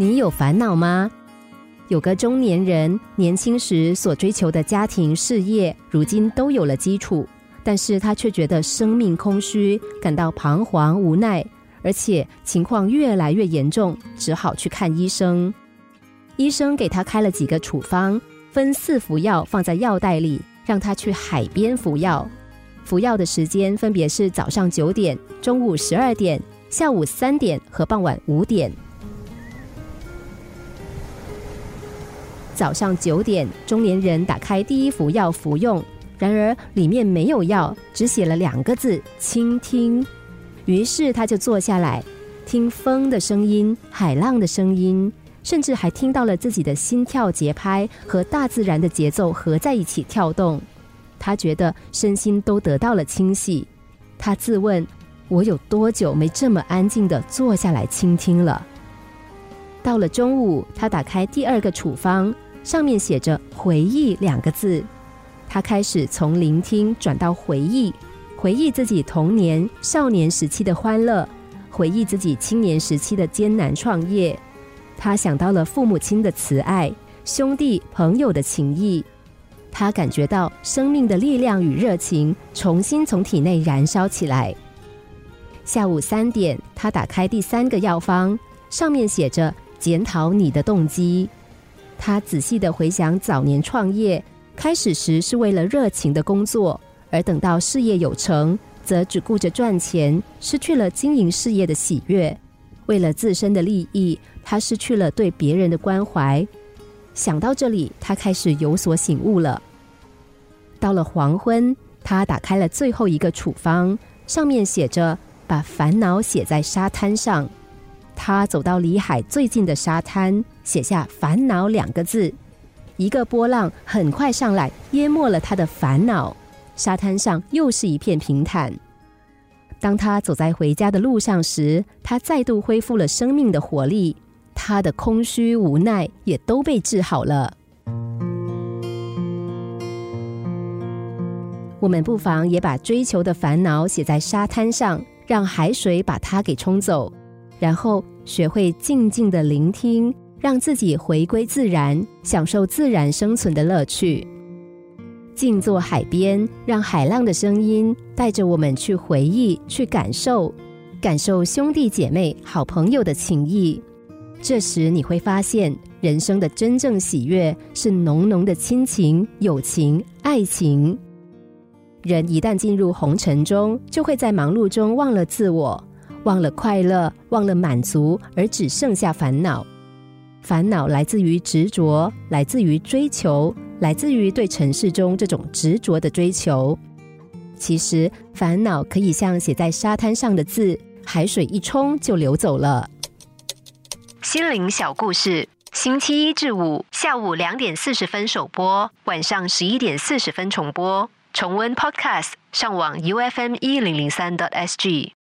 你有烦恼吗？有个中年人，年轻时所追求的家庭事业，如今都有了基础，但是他却觉得生命空虚，感到彷徨无奈，而且情况越来越严重，只好去看医生。医生给他开了几个处方，分四服药放在药袋里，让他去海边服药。服药的时间分别是早上九点、中午十二点、下午三点和傍晚五点。早上九点，中年人打开第一服药服用，然而里面没有药，只写了两个字“倾听”。于是他就坐下来，听风的声音、海浪的声音，甚至还听到了自己的心跳节拍和大自然的节奏合在一起跳动。他觉得身心都得到了清洗。他自问：我有多久没这么安静的坐下来倾听了？到了中午，他打开第二个处方，上面写着“回忆”两个字。他开始从聆听转到回忆，回忆自己童年、少年时期的欢乐，回忆自己青年时期的艰难创业。他想到了父母亲的慈爱，兄弟朋友的情谊。他感觉到生命的力量与热情重新从体内燃烧起来。下午三点，他打开第三个药方，上面写着“检讨你的动机”。他仔细的回想早年创业，开始时是为了热情的工作，而等到事业有成，则只顾着赚钱，失去了经营事业的喜悦。为了自身的利益，他失去了对别人的关怀。想到这里，他开始有所醒悟了。到了黄昏，他打开了最后一个处方，上面写着“把烦恼写在沙滩上”。他走到离海最近的沙滩，写下“烦恼”两个字。一个波浪很快上来，淹没了他的烦恼。沙滩上又是一片平坦。当他走在回家的路上时，他再度恢复了生命的活力。他的空虚无奈也都被治好了。我们不妨也把追求的烦恼写在沙滩上，让海水把它给冲走，然后学会静静的聆听，让自己回归自然，享受自然生存的乐趣。静坐海边，让海浪的声音带着我们去回忆、去感受，感受兄弟姐妹、好朋友的情谊。这时你会发现，人生的真正喜悦是浓浓的亲情、友情、爱情。人一旦进入红尘中，就会在忙碌中忘了自我，忘了快乐，忘了满足，而只剩下烦恼。烦恼来自于执着，来自于追求，来自于对尘世中这种执着的追求。其实，烦恼可以像写在沙滩上的字，海水一冲就流走了。心灵小故事，星期一至五下午两点四十分首播，晚上十一点四十分重播。重温 Podcast，上网 U F M 一零零三 t S G。